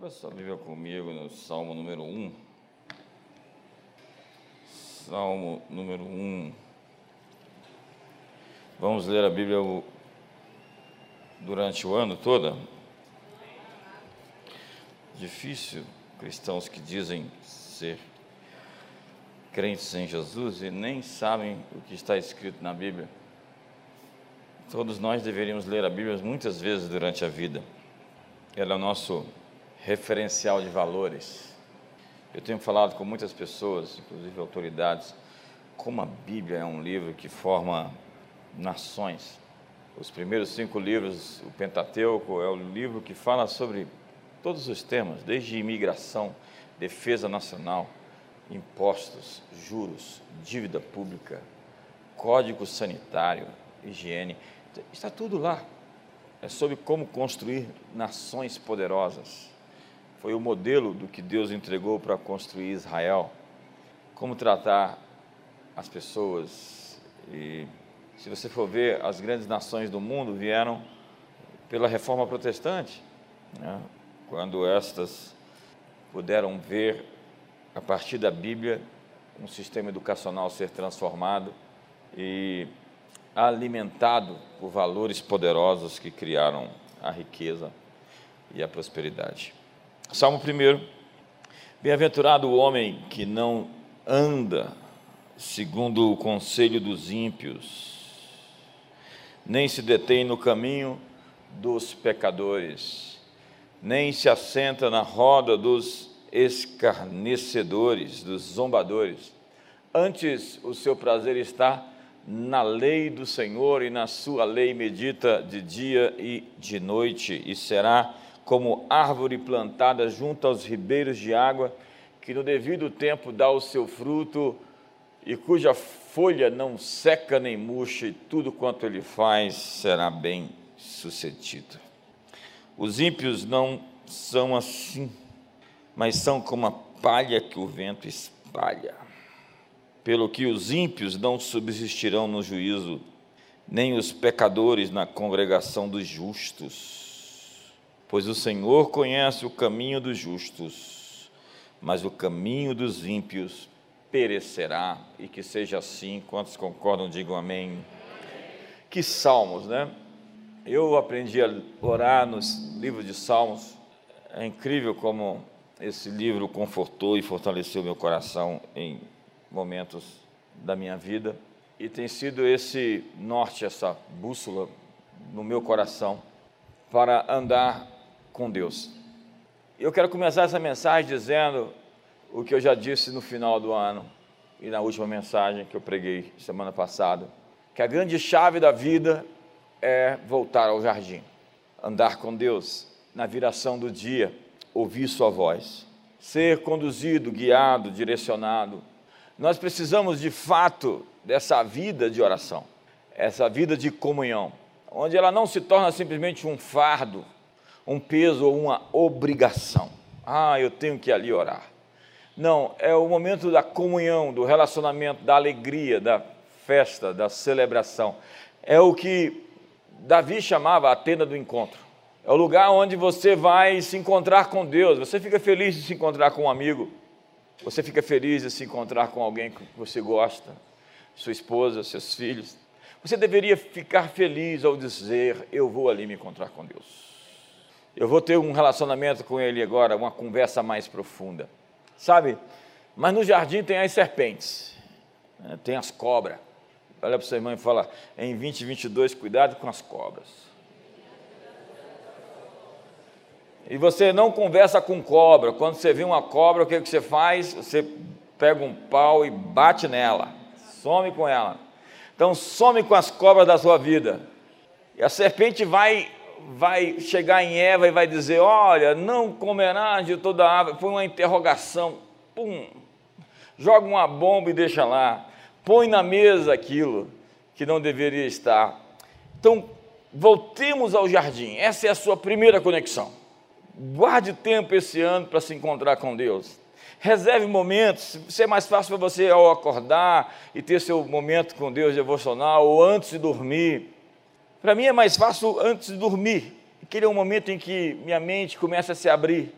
Abra sua Bíblia comigo no Salmo número 1. Salmo número 1. Vamos ler a Bíblia durante o ano todo? Difícil cristãos que dizem ser crentes em Jesus e nem sabem o que está escrito na Bíblia. Todos nós deveríamos ler a Bíblia muitas vezes durante a vida. Ela é o nosso referencial de valores. Eu tenho falado com muitas pessoas, inclusive autoridades, como a Bíblia é um livro que forma nações. Os primeiros cinco livros, o Pentateuco, é o livro que fala sobre todos os temas, desde imigração, defesa nacional, impostos, juros, dívida pública, código sanitário, higiene, está tudo lá. É sobre como construir nações poderosas foi o modelo do que Deus entregou para construir Israel. Como tratar as pessoas. E se você for ver, as grandes nações do mundo vieram pela reforma protestante, né? quando estas puderam ver, a partir da Bíblia, um sistema educacional ser transformado e alimentado por valores poderosos que criaram a riqueza e a prosperidade. Salmo 1. Bem-aventurado o homem que não anda segundo o conselho dos ímpios, nem se detém no caminho dos pecadores, nem se assenta na roda dos escarnecedores, dos zombadores. Antes, o seu prazer está na lei do Senhor e na sua lei medita de dia e de noite, e será como árvore plantada junto aos ribeiros de água, que no devido tempo dá o seu fruto e cuja folha não seca nem murcha, e tudo quanto ele faz será bem sucedido. Os ímpios não são assim, mas são como a palha que o vento espalha. Pelo que os ímpios não subsistirão no juízo, nem os pecadores na congregação dos justos Pois o Senhor conhece o caminho dos justos, mas o caminho dos ímpios perecerá, e que seja assim. Quantos concordam, digam amém. Que salmos, né? Eu aprendi a orar nos livros de salmos. É incrível como esse livro confortou e fortaleceu meu coração em momentos da minha vida. E tem sido esse norte, essa bússola no meu coração para andar com Deus. Eu quero começar essa mensagem dizendo o que eu já disse no final do ano e na última mensagem que eu preguei semana passada, que a grande chave da vida é voltar ao jardim, andar com Deus na viração do dia, ouvir sua voz, ser conduzido, guiado, direcionado. Nós precisamos de fato dessa vida de oração, essa vida de comunhão, onde ela não se torna simplesmente um fardo, um peso ou uma obrigação. Ah, eu tenho que ali orar. Não, é o momento da comunhão, do relacionamento, da alegria, da festa, da celebração. É o que Davi chamava a tenda do encontro. É o lugar onde você vai se encontrar com Deus. Você fica feliz de se encontrar com um amigo. Você fica feliz de se encontrar com alguém que você gosta, sua esposa, seus filhos. Você deveria ficar feliz ao dizer: Eu vou ali me encontrar com Deus. Eu vou ter um relacionamento com ele agora, uma conversa mais profunda. Sabe? Mas no jardim tem as serpentes, né? tem as cobras. Olha para o seu irmão e fala: em 2022, cuidado com as cobras. E você não conversa com cobra. Quando você vê uma cobra, o que, que você faz? Você pega um pau e bate nela. Some com ela. Então, some com as cobras da sua vida. E a serpente vai vai chegar em Eva e vai dizer: Olha, não comerás de toda a árvore. Põe uma interrogação, pum, joga uma bomba e deixa lá. Põe na mesa aquilo que não deveria estar. Então, voltemos ao jardim. Essa é a sua primeira conexão. Guarde tempo esse ano para se encontrar com Deus. Reserve momentos. Se é mais fácil para você ao acordar e ter seu momento com Deus devocional ou antes de dormir para mim é mais fácil antes de dormir, aquele é um momento em que minha mente começa a se abrir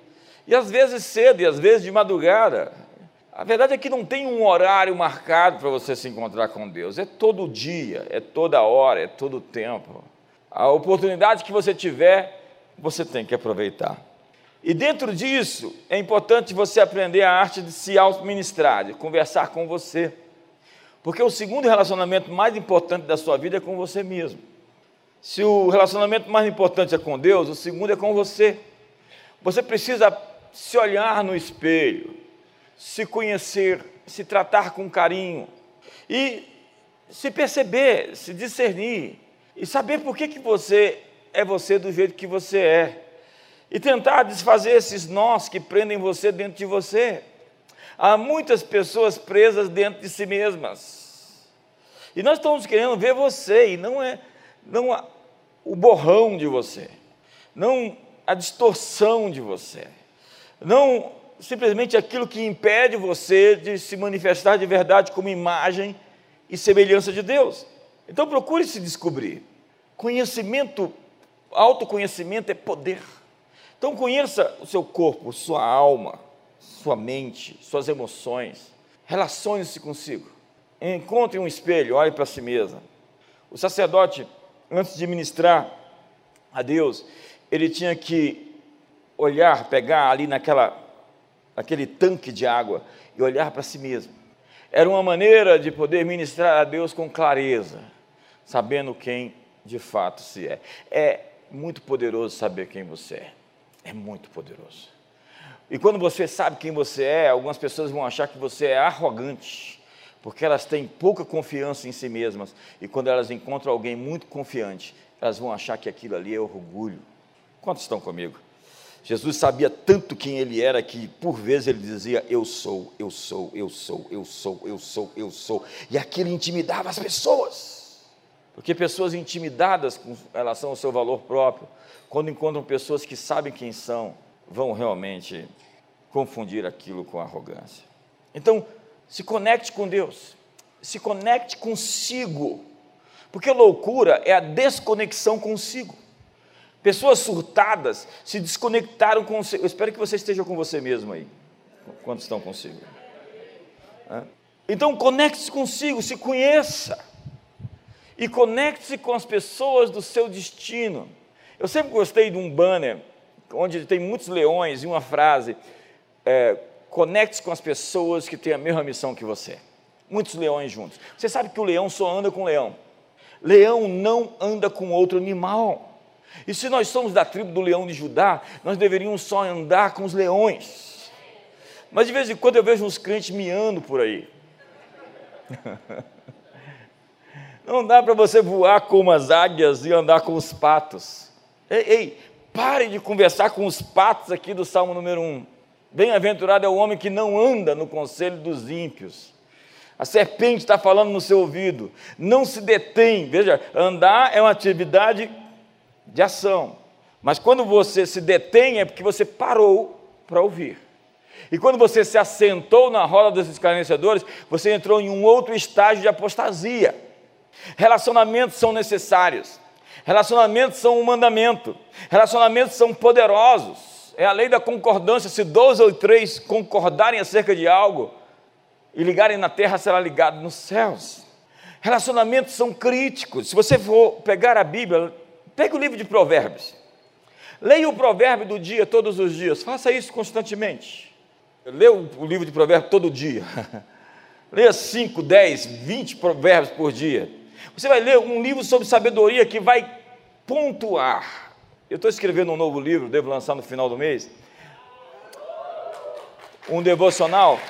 E às vezes cedo, e às vezes de madrugada. A verdade é que não tem um horário marcado para você se encontrar com Deus. É todo dia, é toda hora, é todo tempo. A oportunidade que você tiver, você tem que aproveitar. E dentro disso, é importante você aprender a arte de se auto-ministrar, de conversar com você. Porque o segundo relacionamento mais importante da sua vida é com você mesmo. Se o relacionamento mais importante é com Deus, o segundo é com você. Você precisa se olhar no espelho, se conhecer, se tratar com carinho e se perceber, se discernir e saber por que, que você é você do jeito que você é e tentar desfazer esses nós que prendem você dentro de você. Há muitas pessoas presas dentro de si mesmas. E nós estamos querendo ver você, e não é não a, o borrão de você, não a distorção de você, não simplesmente aquilo que impede você de se manifestar de verdade como imagem e semelhança de Deus. Então procure se descobrir. Conhecimento, autoconhecimento é poder. Então conheça o seu corpo, sua alma, sua mente, suas emoções. Relacione-se consigo. Encontre um espelho, olhe para si mesmo. O sacerdote, antes de ministrar a Deus, ele tinha que olhar, pegar ali naquela, naquele tanque de água e olhar para si mesmo. Era uma maneira de poder ministrar a Deus com clareza, sabendo quem de fato se é. É muito poderoso saber quem você é é muito poderoso. E quando você sabe quem você é, algumas pessoas vão achar que você é arrogante, porque elas têm pouca confiança em si mesmas. E quando elas encontram alguém muito confiante, elas vão achar que aquilo ali é orgulho. Quantos estão comigo? Jesus sabia tanto quem ele era que por vezes ele dizia: Eu sou, eu sou, eu sou, eu sou, eu sou, eu sou. E aquilo intimidava as pessoas. Porque pessoas intimidadas com relação ao seu valor próprio quando encontram pessoas que sabem quem são, vão realmente confundir aquilo com arrogância. Então, se conecte com Deus, se conecte consigo, porque loucura é a desconexão consigo. Pessoas surtadas se desconectaram com. Eu espero que você esteja com você mesmo aí, quando estão consigo. Então, conecte-se consigo, se conheça. E conecte-se com as pessoas do seu destino. Eu sempre gostei de um banner onde tem muitos leões e uma frase: é, conecte-se com as pessoas que têm a mesma missão que você. Muitos leões juntos. Você sabe que o leão só anda com leão. Leão não anda com outro animal. E se nós somos da tribo do leão de Judá, nós deveríamos só andar com os leões. Mas de vez em quando eu vejo uns crentes miando por aí. Não dá para você voar como as águias e andar com os patos. Ei, ei, pare de conversar com os patos aqui do Salmo número 1. Bem-aventurado é o homem que não anda no conselho dos ímpios. A serpente está falando no seu ouvido. Não se detém. Veja, andar é uma atividade de ação. Mas quando você se detém é porque você parou para ouvir. E quando você se assentou na roda dos escarnecedores, você entrou em um outro estágio de apostasia. Relacionamentos são necessários. Relacionamentos são um mandamento, relacionamentos são poderosos. É a lei da concordância. Se dois ou três concordarem acerca de algo e ligarem na terra, será ligado nos céus. Relacionamentos são críticos. Se você for pegar a Bíblia, pegue o livro de Provérbios. Leia o provérbio do dia todos os dias. Faça isso constantemente. Leia o livro de Provérbios todo dia. Leia 5, 10, 20 provérbios por dia. Você vai ler um livro sobre sabedoria que vai pontuar. Eu estou escrevendo um novo livro, devo lançar no final do mês. Um devocional.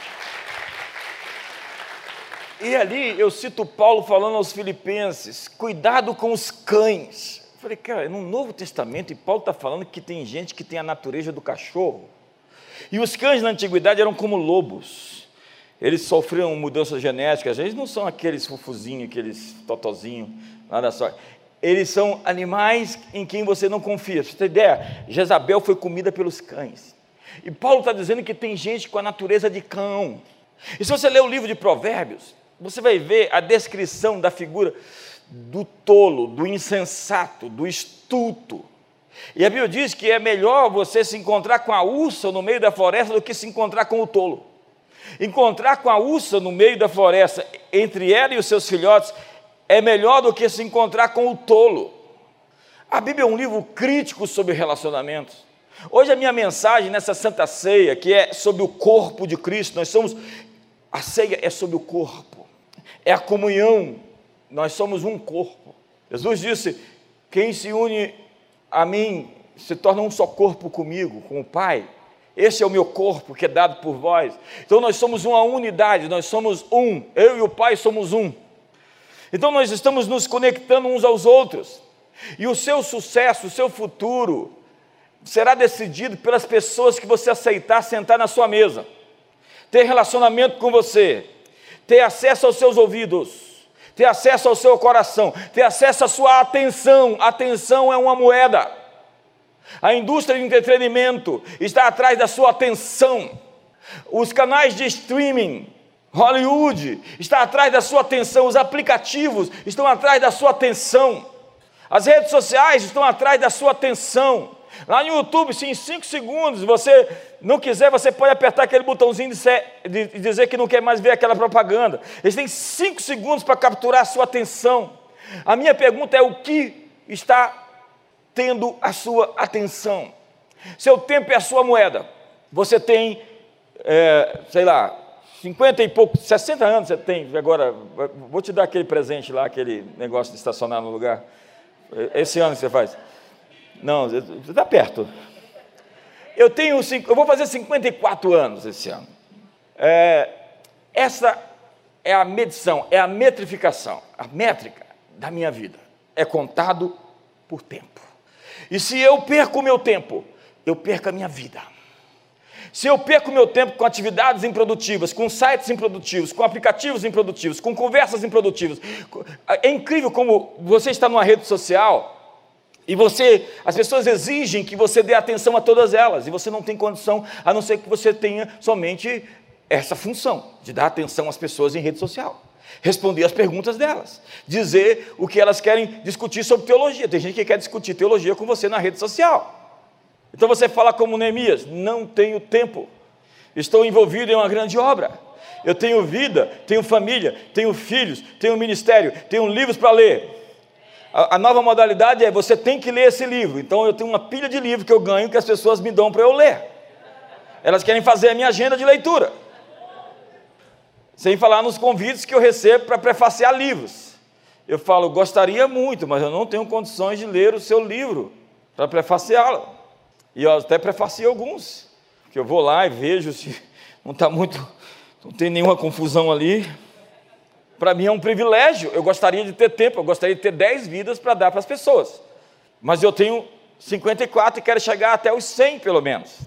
E ali eu cito Paulo falando aos filipenses: cuidado com os cães. Eu falei, cara, no Novo Testamento, e Paulo está falando que tem gente que tem a natureza do cachorro. E os cães na antiguidade eram como lobos eles sofreram mudanças genéticas, eles não são aqueles fufuzinhos, aqueles totozinhos, nada só. Eles são animais em quem você não confia. Você tem ideia? Jezabel foi comida pelos cães. E Paulo está dizendo que tem gente com a natureza de cão. E se você ler o livro de Provérbios, você vai ver a descrição da figura do tolo, do insensato, do estuto. E a Bíblia diz que é melhor você se encontrar com a ursa no meio da floresta do que se encontrar com o tolo. Encontrar com a ursa no meio da floresta, entre ela e os seus filhotes, é melhor do que se encontrar com o tolo. A Bíblia é um livro crítico sobre relacionamentos. Hoje a minha mensagem nessa Santa Ceia, que é sobre o corpo de Cristo, nós somos, a ceia é sobre o corpo, é a comunhão, nós somos um corpo. Jesus disse: quem se une a mim se torna um só corpo comigo, com o Pai. Esse é o meu corpo que é dado por vós. Então nós somos uma unidade, nós somos um. Eu e o Pai somos um. Então nós estamos nos conectando uns aos outros. E o seu sucesso, o seu futuro, será decidido pelas pessoas que você aceitar sentar na sua mesa, ter relacionamento com você, ter acesso aos seus ouvidos, ter acesso ao seu coração, ter acesso à sua atenção. Atenção é uma moeda. A indústria de entretenimento está atrás da sua atenção. Os canais de streaming, Hollywood, está atrás da sua atenção. Os aplicativos estão atrás da sua atenção. As redes sociais estão atrás da sua atenção. Lá no YouTube, se em 5 segundos você não quiser, você pode apertar aquele botãozinho de, dizer que não quer mais ver aquela propaganda. Eles têm 5 segundos para capturar a sua atenção. A minha pergunta é: o que está tendo a sua atenção? Seu tempo é a sua moeda. Você tem, é, sei lá, 50 e pouco, 60 anos você tem, agora, vou te dar aquele presente lá, aquele negócio de estacionar no lugar. Esse ano que você faz. Não, você está perto. Eu tenho, eu vou fazer 54 anos esse ano. É, essa é a medição, é a metrificação, a métrica da minha vida. É contado por tempo. E se eu perco o meu tempo, eu perco a minha vida. Se eu perco meu tempo com atividades improdutivas, com sites improdutivos, com aplicativos improdutivos, com conversas improdutivas, é incrível como você está numa rede social e você, as pessoas exigem que você dê atenção a todas elas, e você não tem condição, a não ser que você tenha somente essa função de dar atenção às pessoas em rede social. Responder as perguntas delas, dizer o que elas querem discutir sobre teologia. Tem gente que quer discutir teologia com você na rede social. Então você fala como Neemias: não tenho tempo, estou envolvido em uma grande obra. Eu tenho vida, tenho família, tenho filhos, tenho ministério, tenho livros para ler. A, a, nova modalidade é você tem que ler esse livro. Então eu tenho uma pilha de livros que eu ganho que as pessoas me dão para eu ler. Elas querem fazer a minha agenda de leitura. Sem falar nos convites que eu recebo para prefaciar livros. Eu falo, gostaria muito, mas eu não tenho condições de ler o seu livro para prefaciá-lo. E eu até prefacio alguns, que eu vou lá e vejo se não está muito, não tem nenhuma confusão ali para mim é um privilégio. Eu gostaria de ter tempo, eu gostaria de ter 10 vidas para dar para as pessoas. Mas eu tenho 54 e quero chegar até os 100 pelo menos.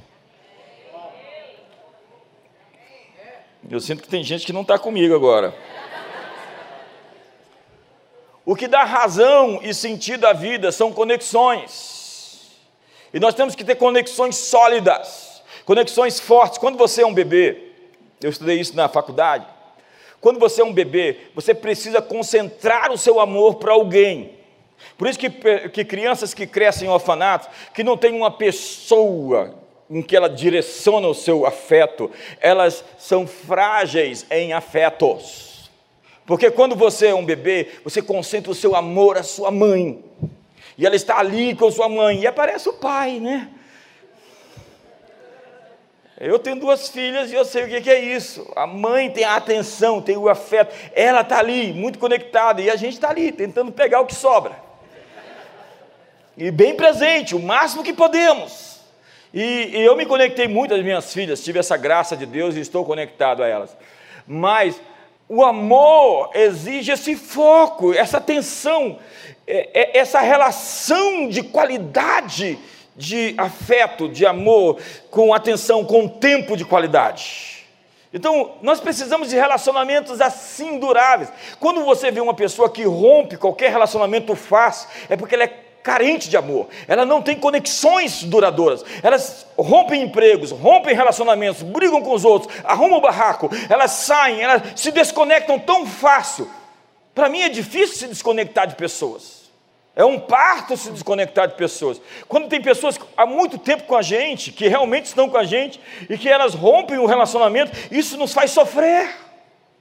Eu sinto que tem gente que não está comigo agora. O que dá razão e sentido à vida são conexões. E nós temos que ter conexões sólidas, conexões fortes. Quando você é um bebê, eu estudei isso na faculdade, quando você é um bebê, você precisa concentrar o seu amor para alguém. Por isso que, que crianças que crescem em orfanatos, que não tem uma pessoa em que ela direciona o seu afeto, elas são frágeis em afetos. Porque quando você é um bebê, você concentra o seu amor à sua mãe. E ela está ali com sua mãe, e aparece o pai, né? Eu tenho duas filhas e eu sei o que é isso. A mãe tem a atenção, tem o afeto. Ela está ali, muito conectada, e a gente está ali, tentando pegar o que sobra. E bem presente, o máximo que podemos. E, e eu me conectei muito às minhas filhas, tive essa graça de Deus e estou conectado a elas. Mas o amor exige esse foco, essa atenção, é, é, essa relação de qualidade de afeto, de amor, com atenção, com tempo de qualidade. Então, nós precisamos de relacionamentos assim duráveis. Quando você vê uma pessoa que rompe qualquer relacionamento fácil, é porque ela é carente de amor, ela não tem conexões duradouras, elas rompem empregos, rompem relacionamentos, brigam com os outros, arrumam o barraco, elas saem, elas se desconectam tão fácil. Para mim é difícil se desconectar de pessoas. É um parto se desconectar de pessoas. Quando tem pessoas há muito tempo com a gente, que realmente estão com a gente, e que elas rompem o relacionamento, isso nos faz sofrer.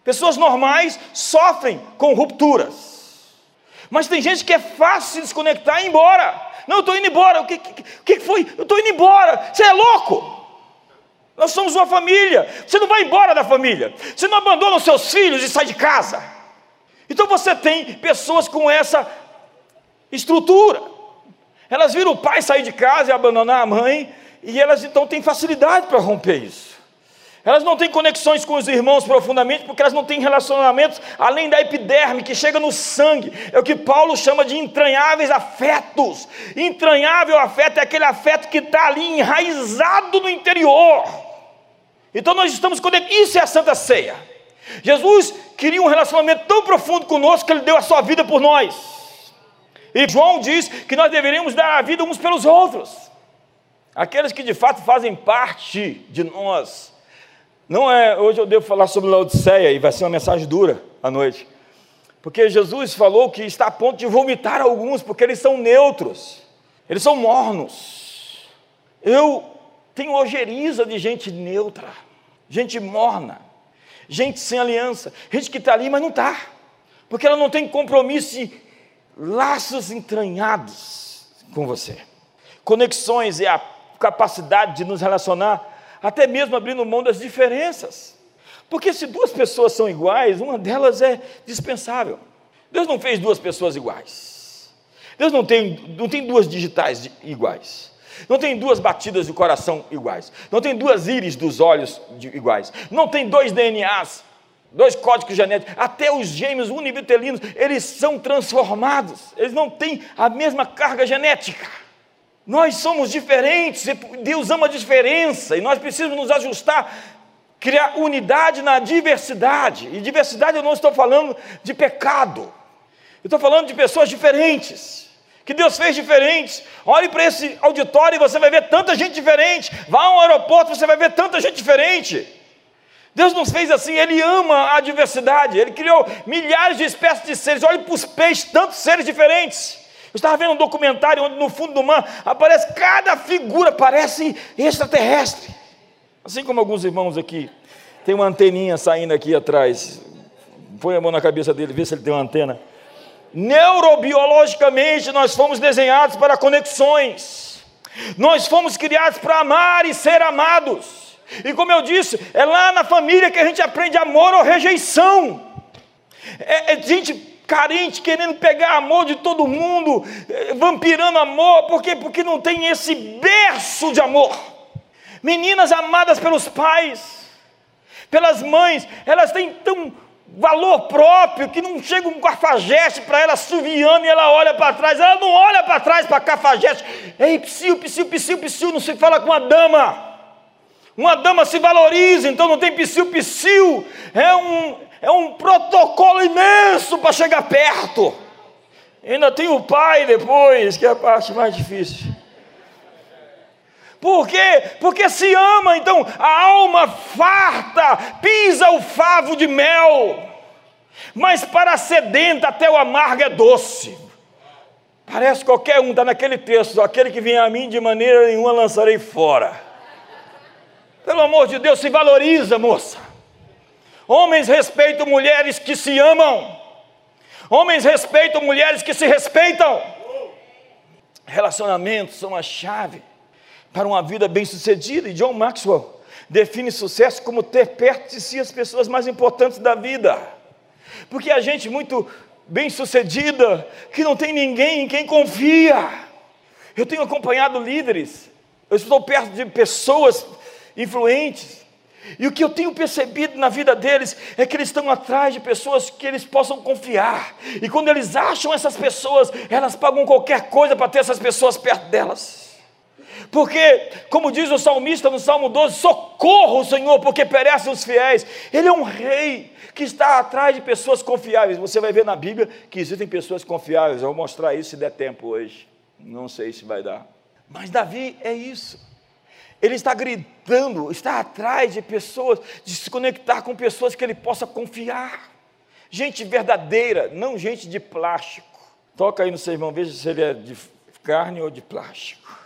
Pessoas normais sofrem com rupturas. Mas tem gente que é fácil se desconectar e ir embora. Não, eu estou indo embora. O que, que, que foi? Eu estou indo embora. Você é louco? Nós somos uma família. Você não vai embora da família. Você não abandona os seus filhos e sai de casa. Então você tem pessoas com essa estrutura. Elas viram o pai sair de casa e abandonar a mãe, e elas então têm facilidade para romper isso. Elas não têm conexões com os irmãos profundamente, porque elas não têm relacionamentos além da epiderme, que chega no sangue. É o que Paulo chama de entranháveis afetos. Entranhável afeto é aquele afeto que está ali enraizado no interior. Então nós estamos conectados. Isso é a Santa Ceia. Jesus queria um relacionamento tão profundo conosco que ele deu a sua vida por nós. E João diz que nós deveríamos dar a vida uns pelos outros. Aqueles que de fato fazem parte de nós. Não é, hoje eu devo falar sobre Laodiceia e vai ser uma mensagem dura à noite. Porque Jesus falou que está a ponto de vomitar alguns, porque eles são neutros, eles são mornos. Eu tenho ojeriza de gente neutra, gente morna, gente sem aliança, gente que está ali, mas não está, porque ela não tem compromisso laços entranhados com você. Conexões é a capacidade de nos relacionar, até mesmo abrindo mão das diferenças. Porque se duas pessoas são iguais, uma delas é dispensável. Deus não fez duas pessoas iguais. Deus não tem, não tem duas digitais iguais. Não tem duas batidas de coração iguais. Não tem duas íris dos olhos iguais. Não tem dois DNAs dois códigos genéticos, até os gêmeos univitelinos, eles são transformados, eles não têm a mesma carga genética. Nós somos diferentes, Deus ama a diferença, e nós precisamos nos ajustar, criar unidade na diversidade. E diversidade eu não estou falando de pecado, eu estou falando de pessoas diferentes que Deus fez diferentes. Olhe para esse auditório e você vai ver tanta gente diferente. Vá a um aeroporto, você vai ver tanta gente diferente. Deus nos fez assim, Ele ama a diversidade, Ele criou milhares de espécies de seres. Olhe para os peixes, tantos seres diferentes. Eu estava vendo um documentário onde no fundo do mar aparece cada figura, parece extraterrestre. Assim como alguns irmãos aqui. Tem uma anteninha saindo aqui atrás. Põe a mão na cabeça dele, vê se ele tem uma antena. Neurobiologicamente, nós fomos desenhados para conexões. Nós fomos criados para amar e ser amados. E como eu disse, é lá na família que a gente aprende amor ou rejeição. É, é gente carente querendo pegar amor de todo mundo, é, vampirando amor, por quê? Porque não tem esse berço de amor. Meninas amadas pelos pais, pelas mães, elas têm tão valor próprio que não chega um cafajeste para ela suviando e ela olha para trás, ela não olha para trás para cafajeste. Ei, psiu, psiu, psiu, psiu, não se fala com a dama. Uma dama se valoriza, então não tem psiu-psiu. É um, é um protocolo imenso para chegar perto. Ainda tem o pai depois, que é a parte mais difícil. Por quê? Porque se ama, então a alma farta pisa o favo de mel, mas para a sedenta até o amargo é doce. Parece qualquer um, está naquele texto: aquele que vem a mim de maneira nenhuma lançarei fora. Pelo amor de Deus, se valoriza, moça. Homens respeitam mulheres que se amam. Homens respeitam mulheres que se respeitam. Relacionamentos são a chave para uma vida bem-sucedida. E John Maxwell define sucesso como ter perto de si as pessoas mais importantes da vida. Porque a gente muito bem-sucedida, que não tem ninguém em quem confia. Eu tenho acompanhado líderes, eu estou perto de pessoas influentes. E o que eu tenho percebido na vida deles é que eles estão atrás de pessoas que eles possam confiar. E quando eles acham essas pessoas, elas pagam qualquer coisa para ter essas pessoas perto delas. Porque, como diz o salmista no Salmo 12, socorro o Senhor, porque perecem os fiéis. Ele é um rei que está atrás de pessoas confiáveis. Você vai ver na Bíblia que existem pessoas confiáveis. Eu vou mostrar isso se der tempo hoje. Não sei se vai dar. Mas Davi é isso. Ele está gritando, está atrás de pessoas, de se conectar com pessoas que ele possa confiar. Gente verdadeira, não gente de plástico. Toca aí no seu irmão, veja se ele é de carne ou de plástico.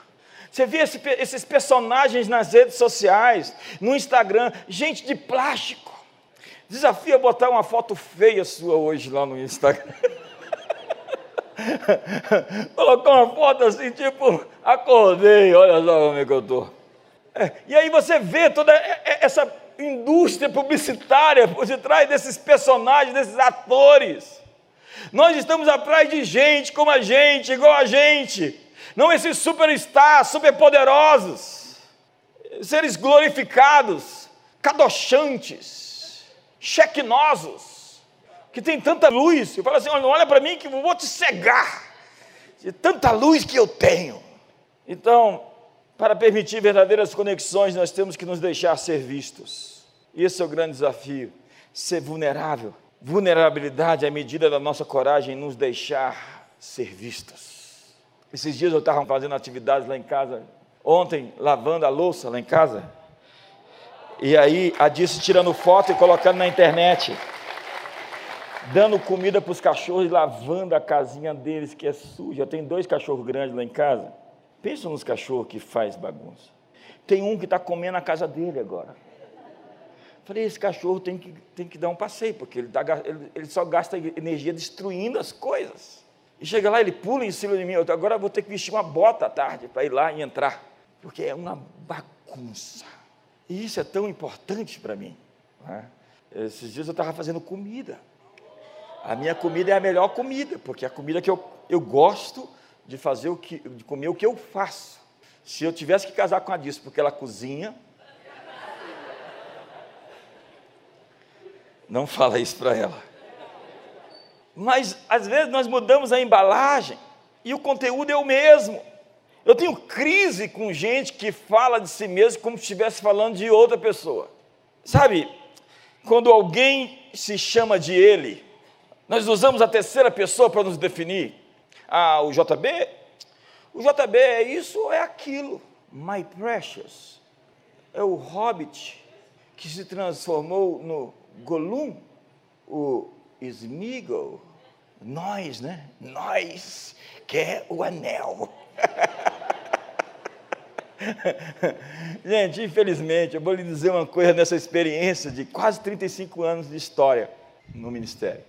Você vê esse, esses personagens nas redes sociais, no Instagram, gente de plástico. Desafia botar uma foto feia sua hoje lá no Instagram. Colocar uma foto assim, tipo, acordei, olha só como é que eu estou. É, e aí você vê toda essa indústria publicitária por detrás desses personagens, desses atores. Nós estamos atrás de gente como a gente, igual a gente. Não esses superstars, superpoderosos, seres glorificados, cadochantes, chequinosos, que tem tanta luz. Eu falo assim: olha, para mim que eu vou te cegar de tanta luz que eu tenho. Então, para permitir verdadeiras conexões, nós temos que nos deixar ser vistos. Esse é o grande desafio: ser vulnerável. Vulnerabilidade é a medida da nossa coragem em nos deixar ser vistos. Esses dias eu estava fazendo atividades lá em casa, ontem lavando a louça lá em casa, e aí a disse tirando foto e colocando na internet, dando comida para os cachorros e lavando a casinha deles que é suja. Tem dois cachorros grandes lá em casa. Pensa nos cachorros que faz bagunça. Tem um que está comendo a casa dele agora. Falei, esse cachorro tem que, tem que dar um passeio, porque ele, tá, ele, ele só gasta energia destruindo as coisas. E chega lá, ele pula em cima de mim. Eu, agora eu vou ter que vestir uma bota à tarde para ir lá e entrar, porque é uma bagunça. E isso é tão importante para mim. É? Esses dias eu estava fazendo comida. A minha comida é a melhor comida, porque é a comida que eu, eu gosto de fazer o que, de comer o que eu faço. Se eu tivesse que casar com a Disso, porque ela cozinha, não fala isso para ela. Mas às vezes nós mudamos a embalagem e o conteúdo é o mesmo. Eu tenho crise com gente que fala de si mesmo como se estivesse falando de outra pessoa. Sabe, quando alguém se chama de ele, nós usamos a terceira pessoa para nos definir. Ah, o JB? O JB é isso ou é aquilo? My Precious é o hobbit que se transformou no Gollum, o Smeagol, nós, né? Nós quer o anel. Gente, infelizmente, eu vou lhe dizer uma coisa nessa experiência de quase 35 anos de história no ministério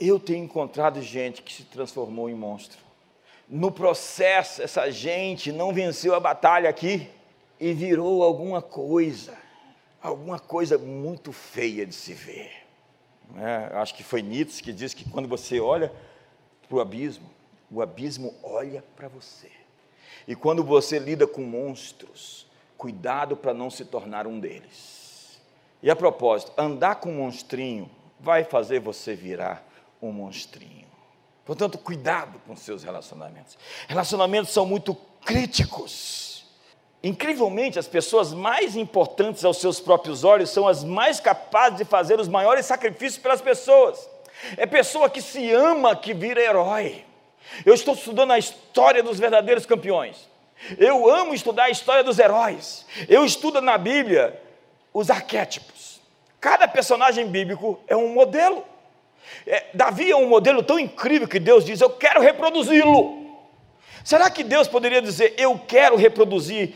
eu tenho encontrado gente que se transformou em monstro. No processo, essa gente não venceu a batalha aqui e virou alguma coisa, alguma coisa muito feia de se ver. É, acho que foi Nietzsche que disse que quando você olha para o abismo, o abismo olha para você. E quando você lida com monstros, cuidado para não se tornar um deles. E a propósito, andar com um monstrinho vai fazer você virar um monstrinho. Portanto, cuidado com seus relacionamentos. Relacionamentos são muito críticos. Incrivelmente, as pessoas mais importantes aos seus próprios olhos são as mais capazes de fazer os maiores sacrifícios pelas pessoas. É pessoa que se ama que vira herói. Eu estou estudando a história dos verdadeiros campeões. Eu amo estudar a história dos heróis. Eu estudo na Bíblia os arquétipos. Cada personagem bíblico é um modelo. É, Davi é um modelo tão incrível que Deus diz: Eu quero reproduzi-lo. Será que Deus poderia dizer: Eu quero reproduzir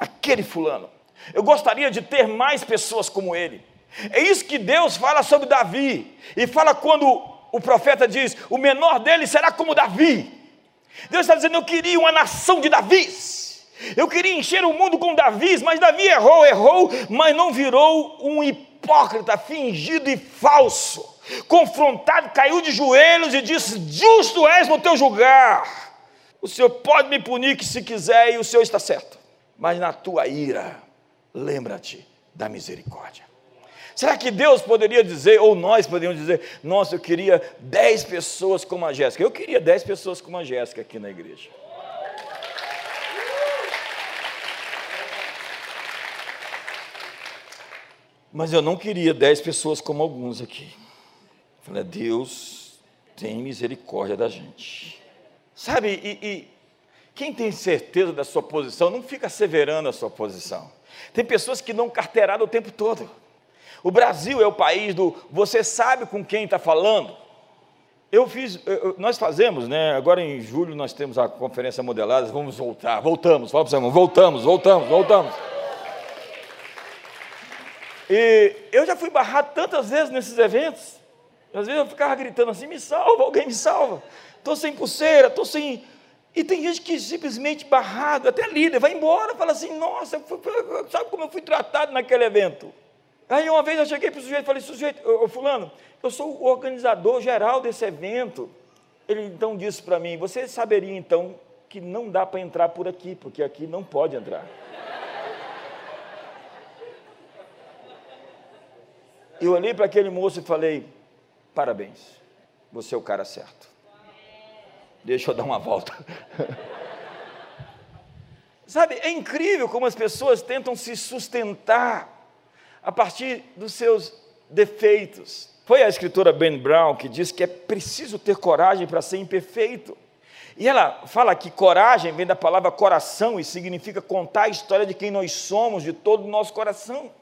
aquele fulano? Eu gostaria de ter mais pessoas como ele. É isso que Deus fala sobre Davi, e fala quando o profeta diz: O menor dele será como Davi. Deus está dizendo: Eu queria uma nação de Davis. Eu queria encher o mundo com Davis, mas Davi errou, errou, mas não virou um hipócrita, fingido e falso confrontado, caiu de joelhos e disse: Justo és no teu julgar. O Senhor pode me punir que se quiser e o Senhor está certo. Mas na tua ira, lembra-te da misericórdia. Será que Deus poderia dizer, ou nós poderíamos dizer, nossa, eu queria dez pessoas como a Jéssica. Eu queria dez pessoas como a Jéssica aqui na igreja. Mas eu não queria dez pessoas como alguns aqui. Falei, Deus tem misericórdia da gente. Sabe, e, e quem tem certeza da sua posição não fica severando a sua posição. Tem pessoas que dão carteirada o tempo todo. O Brasil é o país do você sabe com quem está falando. eu fiz, nós fazemos, né? Agora em julho nós temos a conferência modelada, vamos voltar, voltamos, fala para você, voltamos, voltamos, voltamos. E eu já fui barrado tantas vezes nesses eventos. Às vezes eu ficava gritando assim: me salva, alguém me salva. Estou sem pulseira, estou sem. E tem gente que simplesmente barrado, até líder, vai embora, fala assim: nossa, sabe como eu fui tratado naquele evento? Aí uma vez eu cheguei para o sujeito e falei: sujeito, ô, Fulano, eu sou o organizador geral desse evento. Ele então disse para mim: Você saberia então que não dá para entrar por aqui, porque aqui não pode entrar. Eu olhei para aquele moço e falei: Parabéns, você é o cara certo. Deixa eu dar uma volta. Sabe, é incrível como as pessoas tentam se sustentar a partir dos seus defeitos, foi a escritora Ben Brown que diz que é preciso ter coragem para ser imperfeito. E ela fala que coragem vem da palavra coração e significa contar a história de quem nós somos, de todo o nosso coração.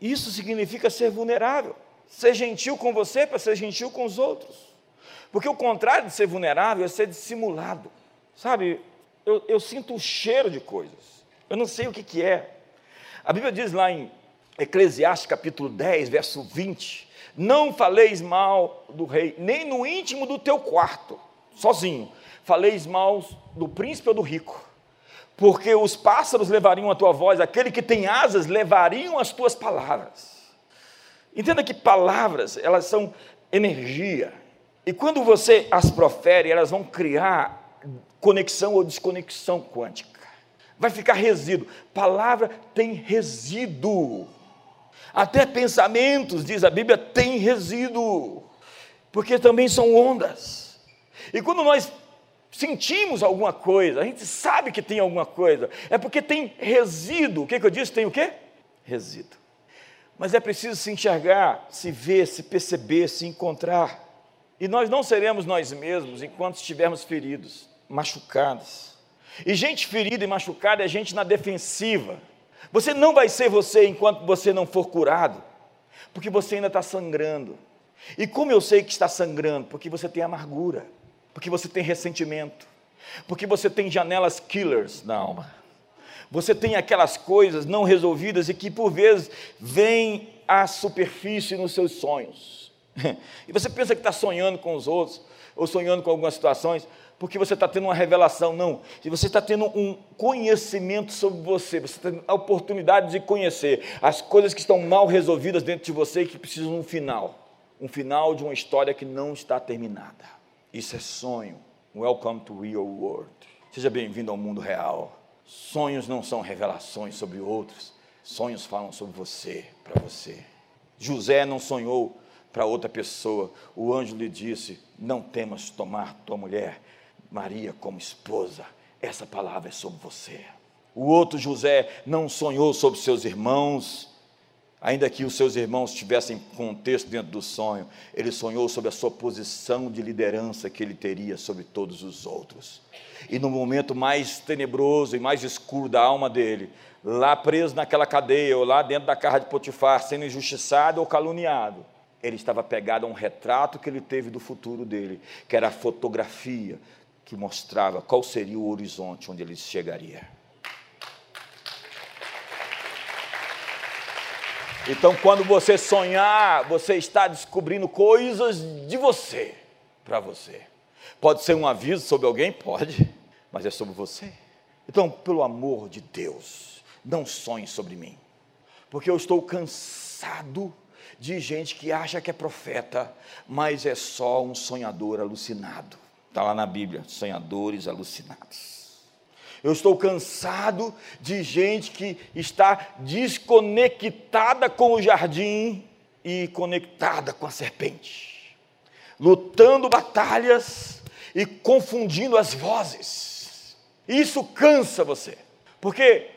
Isso significa ser vulnerável. Ser gentil com você para ser gentil com os outros. Porque o contrário de ser vulnerável é ser dissimulado. Sabe, eu, eu sinto o cheiro de coisas. Eu não sei o que, que é. A Bíblia diz lá em Eclesiastes capítulo 10, verso 20, não faleis mal do rei, nem no íntimo do teu quarto, sozinho. Faleis mal do príncipe ou do rico. Porque os pássaros levariam a tua voz, aquele que tem asas levariam as tuas palavras. Entenda que palavras, elas são energia. E quando você as profere, elas vão criar conexão ou desconexão quântica. Vai ficar resíduo. Palavra tem resíduo. Até pensamentos, diz a Bíblia, têm resíduo, porque também são ondas. E quando nós sentimos alguma coisa, a gente sabe que tem alguma coisa, é porque tem resíduo. O que, que eu disse? Tem o quê? Resíduo. Mas é preciso se enxergar, se ver, se perceber, se encontrar. E nós não seremos nós mesmos enquanto estivermos feridos, machucados. E gente ferida e machucada é gente na defensiva você não vai ser você enquanto você não for curado, porque você ainda está sangrando. E como eu sei que está sangrando? Porque você tem amargura, porque você tem ressentimento, porque você tem janelas killers na alma. Você tem aquelas coisas não resolvidas e que por vezes vêm à superfície nos seus sonhos. E você pensa que está sonhando com os outros, ou sonhando com algumas situações, porque você está tendo uma revelação, não. Se você está tendo um conhecimento sobre você, você tem a oportunidade de conhecer as coisas que estão mal resolvidas dentro de você e que precisam de um final. Um final de uma história que não está terminada. Isso é sonho. Welcome to real world. Seja bem-vindo ao mundo real. Sonhos não são revelações sobre outros. Sonhos falam sobre você, para você. José não sonhou para outra pessoa. O anjo lhe disse: Não temas tomar tua mulher Maria como esposa, essa palavra é sobre você. O outro José não sonhou sobre seus irmãos, ainda que os seus irmãos tivessem contexto dentro do sonho, ele sonhou sobre a sua posição de liderança que ele teria sobre todos os outros. E no momento mais tenebroso e mais escuro da alma dele, lá preso naquela cadeia, ou lá dentro da casa de Potifar, sendo injustiçado ou caluniado, ele estava pegado a um retrato que ele teve do futuro dele, que era a fotografia que mostrava qual seria o horizonte onde ele chegaria. Então, quando você sonhar, você está descobrindo coisas de você, para você. Pode ser um aviso sobre alguém? Pode, mas é sobre você. Então, pelo amor de Deus, não sonhe sobre mim, porque eu estou cansado de gente que acha que é profeta, mas é só um sonhador alucinado. Está lá na Bíblia, sonhadores alucinados. Eu estou cansado de gente que está desconectada com o jardim e conectada com a serpente, lutando batalhas e confundindo as vozes. Isso cansa você, porque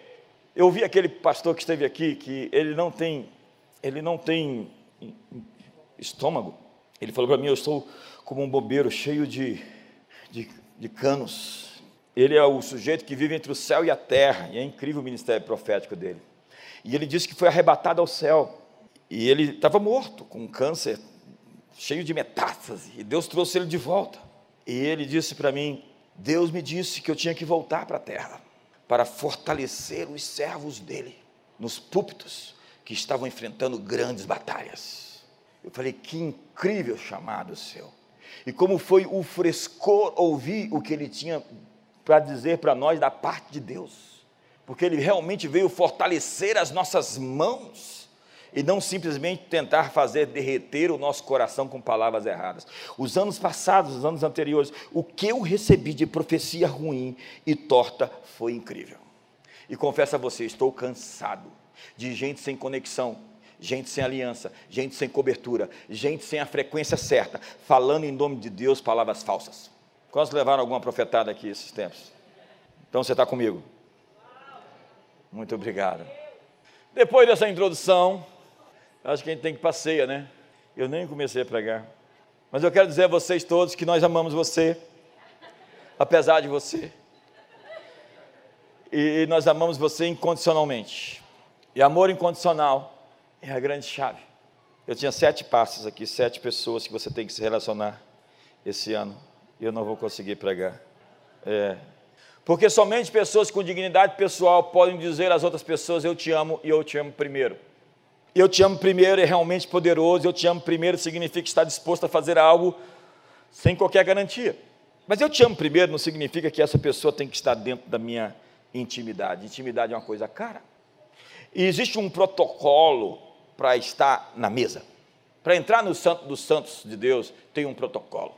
eu vi aquele pastor que esteve aqui que ele não tem, ele não tem estômago. Ele falou para mim: eu estou como um bombeiro cheio de de, de canos. Ele é o sujeito que vive entre o céu e a terra, e é incrível o ministério profético dele. E ele disse que foi arrebatado ao céu, e ele estava morto, com câncer cheio de metástase, e Deus trouxe ele de volta. E ele disse para mim: Deus me disse que eu tinha que voltar para a terra para fortalecer os servos dele nos púlpitos que estavam enfrentando grandes batalhas. Eu falei: que incrível chamado seu. E como foi o frescor ouvir o que ele tinha para dizer para nós da parte de Deus, porque ele realmente veio fortalecer as nossas mãos e não simplesmente tentar fazer derreter o nosso coração com palavras erradas. Os anos passados, os anos anteriores, o que eu recebi de profecia ruim e torta foi incrível. E confesso a você, estou cansado de gente sem conexão, gente sem aliança, gente sem cobertura, gente sem a frequência certa, falando em nome de Deus palavras falsas. Quantos levaram alguma profetada aqui esses tempos? Então você está comigo? Muito obrigado. Depois dessa introdução, Acho que a gente tem que passeia, né? Eu nem comecei a pregar. Mas eu quero dizer a vocês todos que nós amamos você, apesar de você. E nós amamos você incondicionalmente. E amor incondicional é a grande chave. Eu tinha sete passos aqui, sete pessoas que você tem que se relacionar esse ano. E eu não vou conseguir pregar. É. Porque somente pessoas com dignidade pessoal podem dizer às outras pessoas: Eu te amo e eu te amo primeiro. Eu te amo primeiro é realmente poderoso, eu te amo primeiro significa estar disposto a fazer algo sem qualquer garantia. Mas eu te amo primeiro não significa que essa pessoa tem que estar dentro da minha intimidade. Intimidade é uma coisa cara. E existe um protocolo para estar na mesa. Para entrar no Santo dos Santos de Deus, tem um protocolo.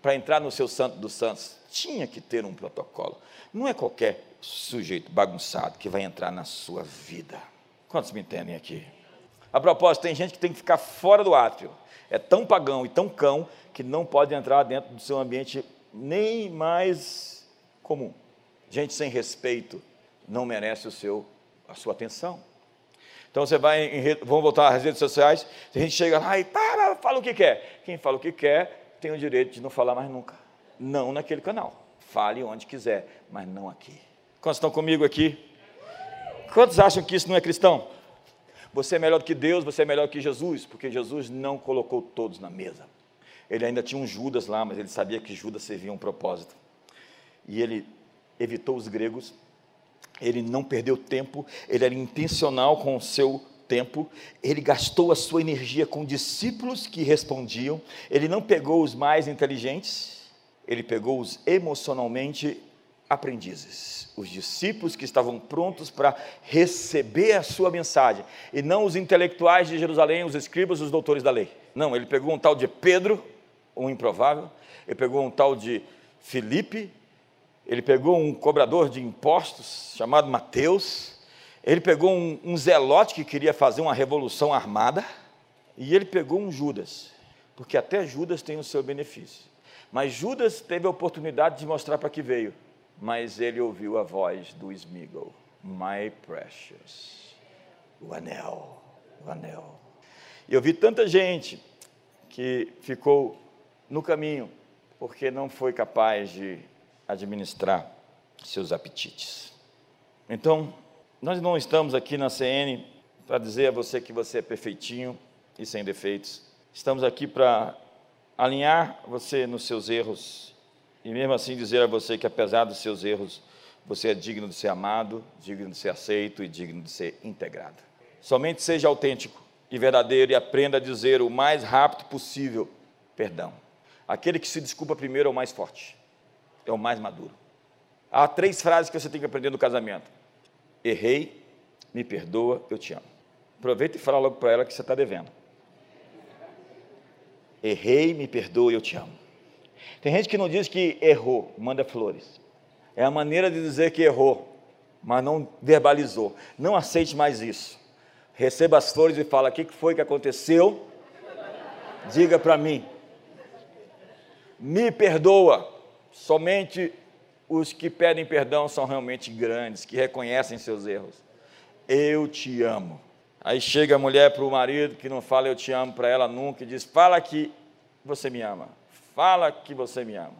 Para entrar no seu Santo dos Santos, tinha que ter um protocolo. Não é qualquer sujeito bagunçado que vai entrar na sua vida. Quantos me entendem aqui? A propósito, tem gente que tem que ficar fora do átrio. É tão pagão e tão cão que não pode entrar dentro do seu ambiente nem mais comum. Gente sem respeito não merece o seu, a sua atenção. Então você vai, em, vamos voltar às redes sociais, a gente chega lá e para, fala o que quer. Quem fala o que quer tem o direito de não falar mais nunca. Não naquele canal. Fale onde quiser, mas não aqui. Quantos estão comigo aqui? Quantos acham que isso não é cristão? Você é melhor que Deus, você é melhor que Jesus, porque Jesus não colocou todos na mesa. Ele ainda tinha um Judas lá, mas ele sabia que Judas servia um propósito. E ele evitou os gregos, ele não perdeu tempo, ele era intencional com o seu tempo, ele gastou a sua energia com discípulos que respondiam, ele não pegou os mais inteligentes, ele pegou os emocionalmente aprendizes, os discípulos que estavam prontos para receber a sua mensagem, e não os intelectuais de Jerusalém, os escribas, os doutores da lei. Não, ele pegou um tal de Pedro, um improvável, ele pegou um tal de Filipe, ele pegou um cobrador de impostos chamado Mateus, ele pegou um, um zelote que queria fazer uma revolução armada, e ele pegou um Judas, porque até Judas tem o seu benefício. Mas Judas teve a oportunidade de mostrar para que veio mas ele ouviu a voz do Smiggle, My Precious, o anel, o anel. E eu vi tanta gente que ficou no caminho porque não foi capaz de administrar seus apetites. Então, nós não estamos aqui na CN para dizer a você que você é perfeitinho e sem defeitos. Estamos aqui para alinhar você nos seus erros e mesmo assim dizer a você que apesar dos seus erros, você é digno de ser amado, digno de ser aceito e digno de ser integrado. Somente seja autêntico e verdadeiro e aprenda a dizer o mais rápido possível perdão. Aquele que se desculpa primeiro é o mais forte, é o mais maduro. Há três frases que você tem que aprender no casamento: errei, me perdoa, eu te amo. Aproveita e fala logo para ela que você está devendo. Errei, me perdoa, eu te amo. Tem gente que não diz que errou, manda flores. É a maneira de dizer que errou, mas não verbalizou. Não aceite mais isso. Receba as flores e fala: o que foi que aconteceu? Diga para mim. Me perdoa. Somente os que pedem perdão são realmente grandes, que reconhecem seus erros. Eu te amo. Aí chega a mulher para o marido que não fala eu te amo para ela nunca e diz: Fala que você me ama. Fala que você me ama.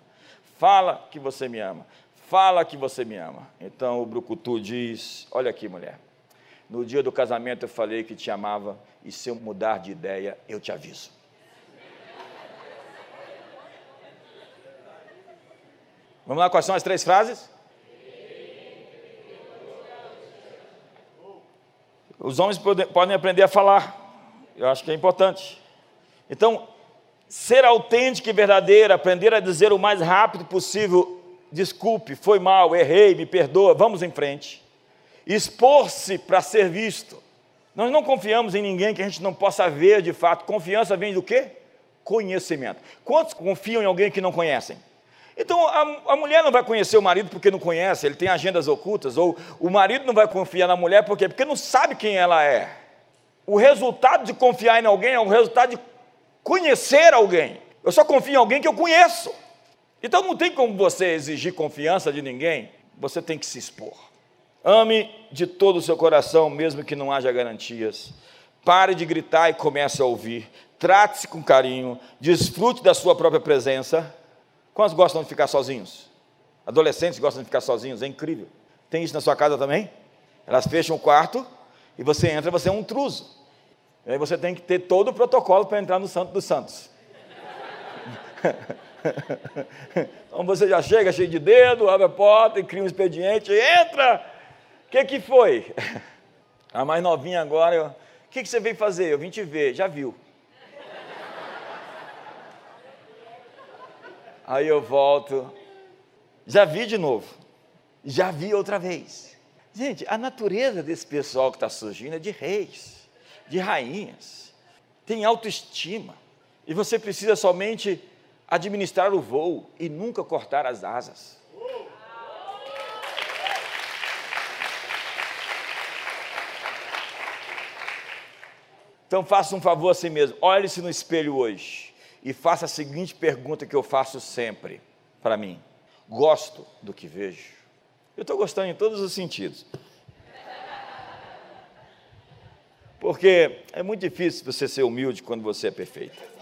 Fala que você me ama. Fala que você me ama. Então o Brucutu diz: Olha aqui, mulher. No dia do casamento eu falei que te amava, e se eu mudar de ideia, eu te aviso. Vamos lá, quais são as três frases? Os homens podem aprender a falar. Eu acho que é importante. Então, ser autêntico e verdadeiro, aprender a dizer o mais rápido possível: desculpe, foi mal, errei, me perdoa, vamos em frente. Expor-se para ser visto. Nós não confiamos em ninguém que a gente não possa ver de fato. Confiança vem do quê? Conhecimento. Quantos confiam em alguém que não conhecem? Então a, a, mulher não vai conhecer o marido porque não conhece, ele tem agendas ocultas, ou o marido não vai confiar na mulher porque, porque não sabe quem ela é. O resultado de confiar em alguém é o resultado de conhecer alguém. Eu só confio em alguém que eu conheço. Então não tem como você exigir confiança de ninguém, você tem que se expor. Ame de todo o seu coração, mesmo que não haja garantias. Pare de gritar e comece a ouvir. Trate-se com carinho, desfrute da sua própria presença Quantos gostam de ficar sozinhos? Adolescentes gostam de ficar sozinhos, é incrível. Tem isso na sua casa também? Elas fecham o quarto e você entra, você é um intruso. E aí você tem que ter todo o protocolo para entrar no Santo dos Santos. então você já chega cheio de dedo, abre a porta e cria um expediente, entra! O que, que foi? A mais novinha agora, o que, que você veio fazer? Eu vim te ver, já viu. Aí eu volto, já vi de novo, já vi outra vez. Gente, a natureza desse pessoal que está surgindo é de reis, de rainhas, tem autoestima, e você precisa somente administrar o voo e nunca cortar as asas. Então faça um favor a si mesmo, olhe-se no espelho hoje e faça a seguinte pergunta que eu faço sempre para mim: gosto do que vejo? Eu estou gostando em todos os sentidos. Porque é muito difícil você ser humilde quando você é perfeito.